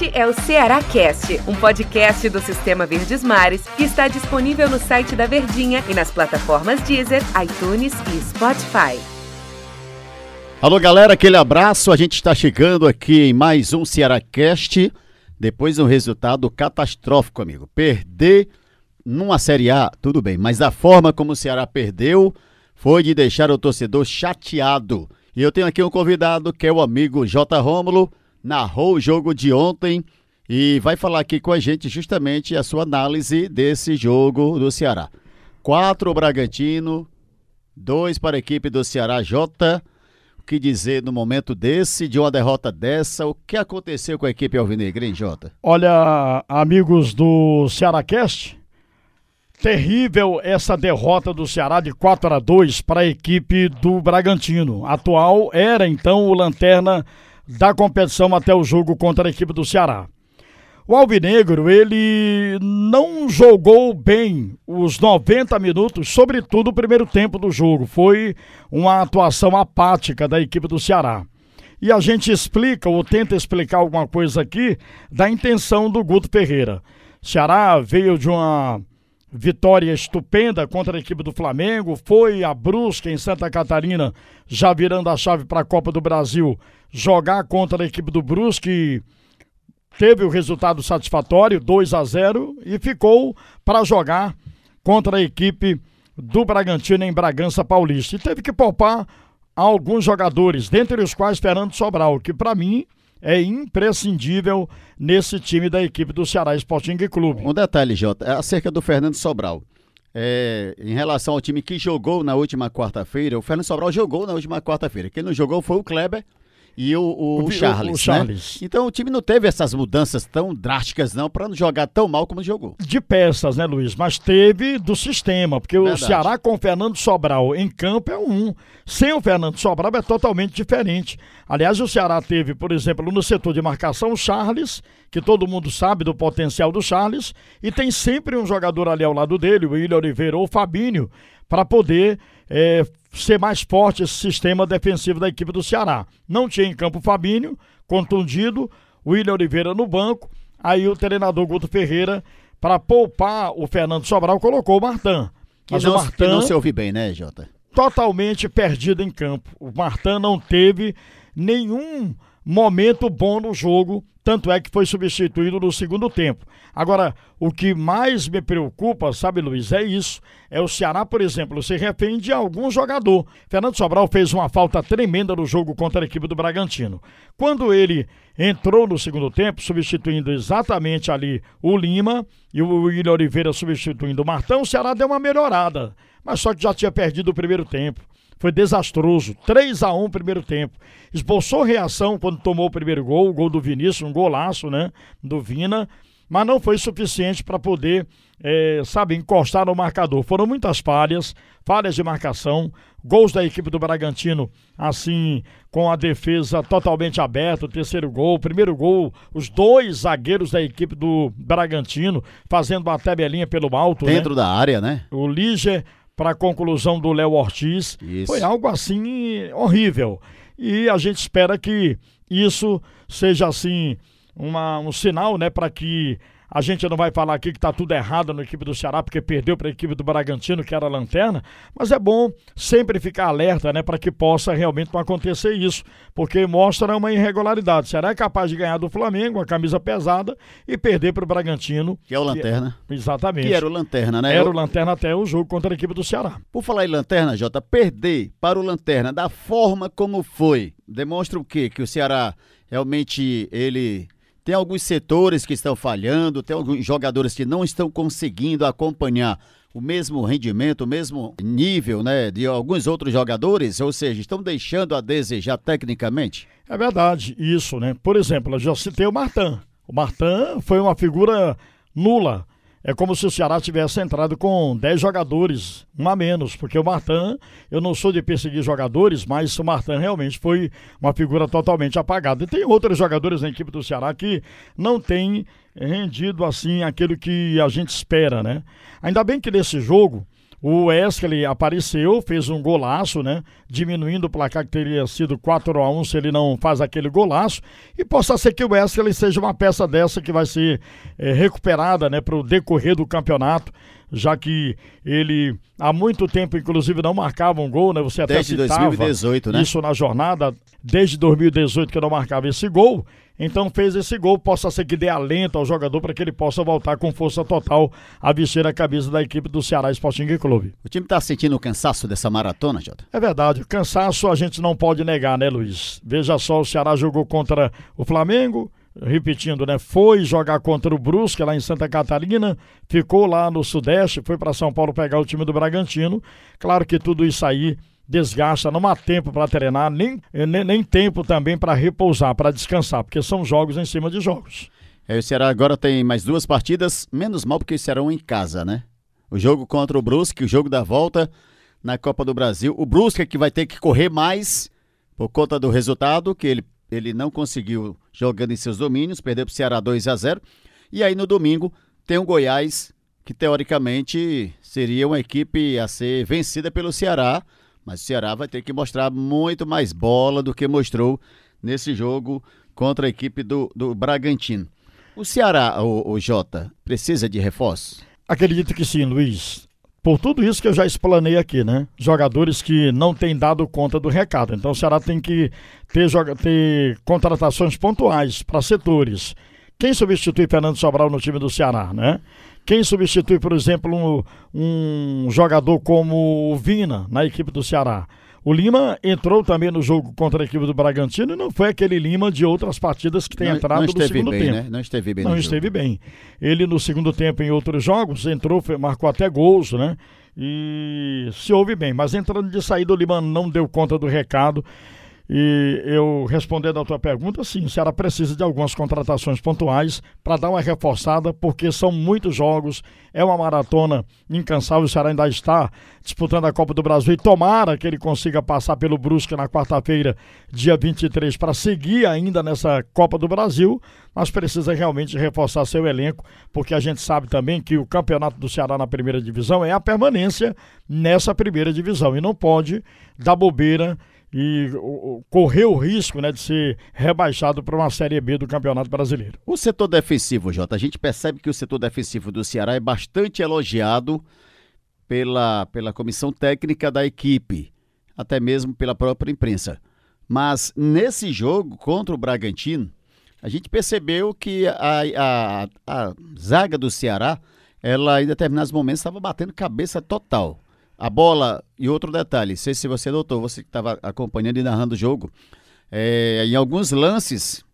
Este é o Ceará Cast, um podcast do Sistema Verdes Mares que está disponível no site da Verdinha e nas plataformas Deezer, iTunes e Spotify. Alô galera, aquele abraço. A gente está chegando aqui em mais um Ceará Cast. Depois de um resultado catastrófico, amigo. Perder numa Série A, tudo bem, mas a forma como o Ceará perdeu foi de deixar o torcedor chateado. E eu tenho aqui um convidado que é o amigo J. Rômulo, narrou o jogo de ontem e vai falar aqui com a gente justamente a sua análise desse jogo do Ceará. Quatro o Bragantino, dois para a equipe do Ceará J. O que dizer no momento desse, de uma derrota dessa? O que aconteceu com a equipe Alvinegra, hein, Jota? Olha, amigos do Ceará Cast, Terrível essa derrota do Ceará de 4 a 2 para a equipe do Bragantino. Atual era então o lanterna da competição até o jogo contra a equipe do Ceará. O Alvinegro, ele não jogou bem os 90 minutos, sobretudo o primeiro tempo do jogo. Foi uma atuação apática da equipe do Ceará. E a gente explica ou tenta explicar alguma coisa aqui da intenção do Guto Ferreira. Ceará veio de uma vitória estupenda contra a equipe do Flamengo, foi a Brusque em Santa Catarina, já virando a chave para a Copa do Brasil, jogar contra a equipe do Brusque, teve o resultado satisfatório, 2 a 0 e ficou para jogar contra a equipe do Bragantino em Bragança Paulista. E teve que poupar alguns jogadores, dentre os quais Fernando Sobral, que para mim é imprescindível nesse time da equipe do Ceará Sporting Clube. Um detalhe, Jota, é acerca do Fernando Sobral. É, em relação ao time que jogou na última quarta-feira, o Fernando Sobral jogou na última quarta-feira. Quem não jogou foi o Kleber e o, o, o Charles. O, o Charles. Né? Então o time não teve essas mudanças tão drásticas, não, para não jogar tão mal como jogou. De peças, né, Luiz? Mas teve do sistema, porque Verdade. o Ceará com o Fernando Sobral em campo é um. Sem o Fernando Sobral é totalmente diferente. Aliás, o Ceará teve, por exemplo, no setor de marcação, o Charles, que todo mundo sabe do potencial do Charles, e tem sempre um jogador ali ao lado dele, o William Oliveira ou o Fabinho, para poder é, ser mais forte esse sistema defensivo da equipe do Ceará. Não tinha em campo o Fabinho, contundido, William Oliveira no banco, aí o treinador Guto Ferreira, para poupar o Fernando Sobral, colocou o Martan. Mas não, o Martan... não se ouve bem, né, Jota? Totalmente perdido em campo. O Martan não teve nenhum momento bom no jogo, tanto é que foi substituído no segundo tempo. Agora, o que mais me preocupa, sabe, Luiz, é isso. É o Ceará, por exemplo, se refém de algum jogador. Fernando Sobral fez uma falta tremenda no jogo contra a equipe do Bragantino. Quando ele entrou no segundo tempo, substituindo exatamente ali o Lima e o William Oliveira substituindo o Martão, o Ceará deu uma melhorada. Mas só que já tinha perdido o primeiro tempo foi desastroso. 3 a 1 primeiro tempo. Esboçou reação quando tomou o primeiro gol, o gol do Vinícius, um golaço, né? Do Vina, mas não foi suficiente para poder, é, sabe, encostar no marcador. Foram muitas falhas, falhas de marcação, gols da equipe do Bragantino, assim, com a defesa totalmente aberta, o terceiro gol, primeiro gol, os dois zagueiros da equipe do Bragantino fazendo uma tabelinha pelo alto. Dentro né? da área, né? O Líger para a conclusão do Léo Ortiz. Isso. Foi algo assim horrível. E a gente espera que isso seja assim uma, um sinal, né, para que a gente não vai falar aqui que está tudo errado na equipe do Ceará, porque perdeu para a equipe do Bragantino, que era a lanterna, mas é bom sempre ficar alerta, né, para que possa realmente não acontecer isso, porque mostra uma irregularidade. Será é capaz de ganhar do Flamengo, uma camisa pesada, e perder para o Bragantino. Que é o Lanterna. Que, exatamente. Que era o Lanterna, né? Era o Lanterna até o jogo contra a equipe do Ceará. Por falar em Lanterna, Jota, perder para o Lanterna da forma como foi, demonstra o quê? Que o Ceará realmente ele tem alguns setores que estão falhando, tem alguns jogadores que não estão conseguindo acompanhar o mesmo rendimento, o mesmo nível, né, de alguns outros jogadores, ou seja, estão deixando a desejar tecnicamente? É verdade, isso, né? Por exemplo, eu já citei o Martan. O Martan foi uma figura nula é como se o Ceará tivesse entrado com 10 jogadores, um a menos, porque o Martan, eu não sou de perseguir jogadores, mas o Martan realmente foi uma figura totalmente apagada. E tem outros jogadores na equipe do Ceará que não têm rendido assim aquilo que a gente espera, né? Ainda bem que nesse jogo O Wesley apareceu, fez um golaço, né? Diminuindo o placar que teria sido 4 a 1 se ele não faz aquele golaço. E possa ser que o Wesley seja uma peça dessa que vai ser é, recuperada, né? Para o decorrer do campeonato, já que ele há muito tempo, inclusive, não marcava um gol, né? Você até Desde citava 2018, né? isso na jornada, desde 2018 que não marcava esse gol. Então fez esse gol, possa ser que dê alento ao jogador para que ele possa voltar com força total a vestir a camisa da equipe do Ceará Sporting Clube. O time está sentindo o cansaço dessa maratona, Jota? É verdade, o cansaço a gente não pode negar, né, Luiz? Veja só, o Ceará jogou contra o Flamengo, repetindo, né? Foi jogar contra o Brusque lá em Santa Catarina, ficou lá no Sudeste, foi para São Paulo pegar o time do Bragantino. Claro que tudo isso aí desgasta, não há tempo para treinar, nem, nem, nem, tempo também para repousar, para descansar, porque são jogos em cima de jogos. É, o Ceará agora tem mais duas partidas, menos mal porque serão em casa, né? O jogo contra o Brusque, o jogo da volta na Copa do Brasil. O Brusque é que vai ter que correr mais por conta do resultado, que ele, ele não conseguiu jogando em seus domínios, perdeu para o Ceará 2 a 0 E aí no domingo tem o Goiás, que teoricamente seria uma equipe a ser vencida pelo Ceará, mas o Ceará vai ter que mostrar muito mais bola do que mostrou nesse jogo contra a equipe do, do Bragantino. O Ceará, o, o Jota, precisa de reforço? Acredito que sim, Luiz. Por tudo isso que eu já explanei aqui, né? Jogadores que não têm dado conta do recado. Então o Ceará tem que ter, ter contratações pontuais para setores. Quem substitui Fernando Sobral no time do Ceará, né? Quem substitui, por exemplo, um, um jogador como o Vina na equipe do Ceará? O Lima entrou também no jogo contra a equipe do Bragantino e não foi aquele Lima de outras partidas que tem não, entrado não no segundo bem, tempo. Né? Não esteve bem. Não esteve jogo. bem. Ele no segundo tempo em outros jogos entrou, marcou até gols, né? E se ouve bem, mas entrando de saída o Lima não deu conta do recado. E eu respondendo a tua pergunta, sim, o Ceará precisa de algumas contratações pontuais para dar uma reforçada, porque são muitos jogos, é uma maratona incansável. O Ceará ainda está disputando a Copa do Brasil e tomara que ele consiga passar pelo Brusque na quarta-feira, dia 23, para seguir ainda nessa Copa do Brasil, mas precisa realmente reforçar seu elenco, porque a gente sabe também que o campeonato do Ceará na primeira divisão é a permanência nessa primeira divisão e não pode dar bobeira e correu o risco né, de ser rebaixado para uma Série B do Campeonato Brasileiro. O setor defensivo, Jota, a gente percebe que o setor defensivo do Ceará é bastante elogiado pela, pela comissão técnica da equipe, até mesmo pela própria imprensa. Mas nesse jogo contra o Bragantino, a gente percebeu que a, a, a zaga do Ceará, ela em determinados momentos estava batendo cabeça total. A bola, e outro detalhe, sei se você notou, você que estava acompanhando e narrando o jogo, é, em alguns lances,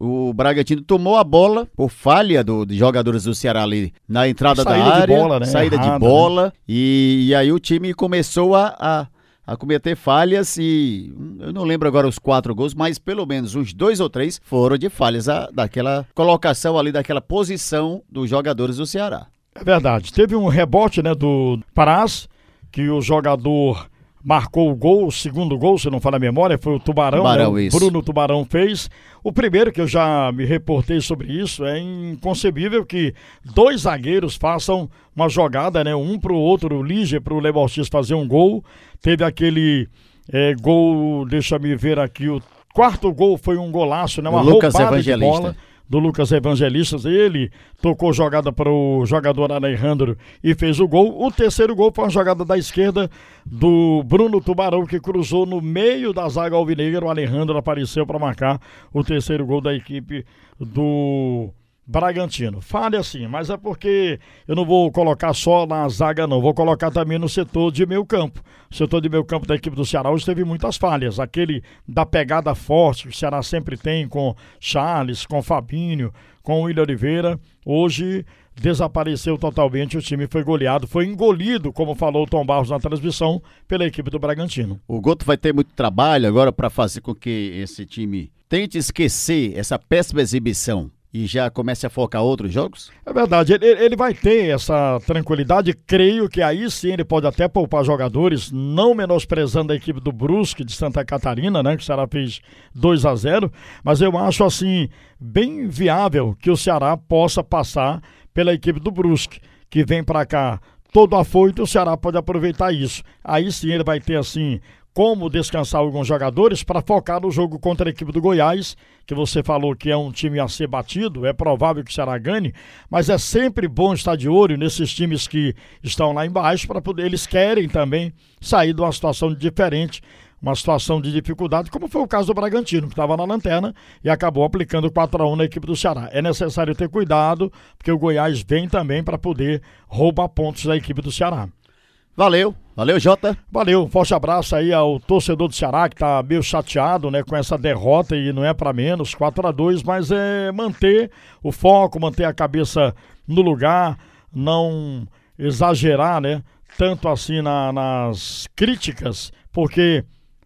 o Bragantino tomou a bola por falha do, de jogadores do Ceará ali na entrada saída da área, bola, né? saída Errada, de bola, né? e, e, aí o time começou a, a, a, cometer falhas e eu não lembro agora os quatro gols, mas pelo menos uns dois ou três foram de falhas a, daquela colocação ali, daquela posição dos jogadores do Ceará. É verdade, teve um rebote né, do Parás, que o jogador marcou o gol, o segundo gol, se não falar a memória, foi o Tubarão, Tubarão né? o Bruno Tubarão fez. O primeiro que eu já me reportei sobre isso, é inconcebível que dois zagueiros façam uma jogada, né? Um pro outro, o Lige pro Lebortis fazer um gol. Teve aquele é, gol, deixa me ver aqui, o quarto gol foi um golaço, né? Uma Lucas roubada Evangelista. de bola do Lucas Evangelistas. Ele tocou jogada para o jogador Alejandro e fez o gol. O terceiro gol foi uma jogada da esquerda do Bruno Tubarão, que cruzou no meio da zaga alvinegra. O Alejandro apareceu para marcar o terceiro gol da equipe do Bragantino. Fale assim, mas é porque eu não vou colocar só na zaga, não. Vou colocar também no setor de meio campo. O setor de meio campo da equipe do Ceará hoje teve muitas falhas. Aquele da pegada forte que o Ceará sempre tem com Charles, com Fabinho, com o William Oliveira. Hoje desapareceu totalmente. O time foi goleado, foi engolido, como falou o Tom Barros na transmissão, pela equipe do Bragantino. O Goto vai ter muito trabalho agora para fazer com que esse time tente esquecer essa péssima exibição e já comece a focar outros jogos? É verdade, ele, ele, vai ter essa tranquilidade. Creio que aí sim ele pode até poupar jogadores, não menosprezando a equipe do Brusque de Santa Catarina, né? Que o Ceará fez 2 a 0 Mas eu acho assim, bem viável que o Ceará possa passar pela equipe do Brusque, que vem para cá todo afoito, o Ceará pode aproveitar isso. Aí sim ele vai ter assim como descansar alguns jogadores para focar no jogo contra a equipe do Goiás, que você falou que é um time a ser batido, é provável que o Ceará ganhe, mas é sempre bom estar de olho nesses times que estão lá embaixo para poder eles querem também sair de uma situação diferente uma situação de dificuldade, como foi o caso do Bragantino, que estava na lanterna e acabou aplicando 4 a 1 na equipe do Ceará. É necessário ter cuidado, porque o Goiás vem também para poder roubar pontos da equipe do Ceará. Valeu, valeu Jota. Valeu, um forte abraço aí ao torcedor do Ceará que tá meio chateado, né, com essa derrota e não é para menos, 4 a 2, mas é manter o foco, manter a cabeça no lugar, não exagerar, né, tanto assim na, nas críticas, porque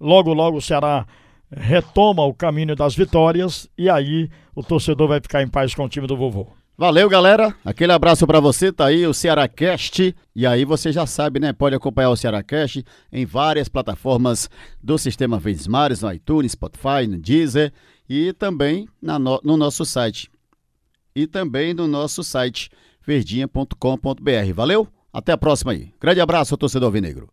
Logo, logo o Ceará retoma o caminho das vitórias e aí o torcedor vai ficar em paz com o time do vovô. Valeu, galera. Aquele abraço para você. Tá aí o Cearacast. E aí você já sabe, né? Pode acompanhar o Cearacast em várias plataformas do sistema Mares, no iTunes, Spotify, no Deezer e também na no, no nosso site. E também no nosso site verdinha.com.br. Valeu? Até a próxima aí. Grande abraço, torcedor Vinegro.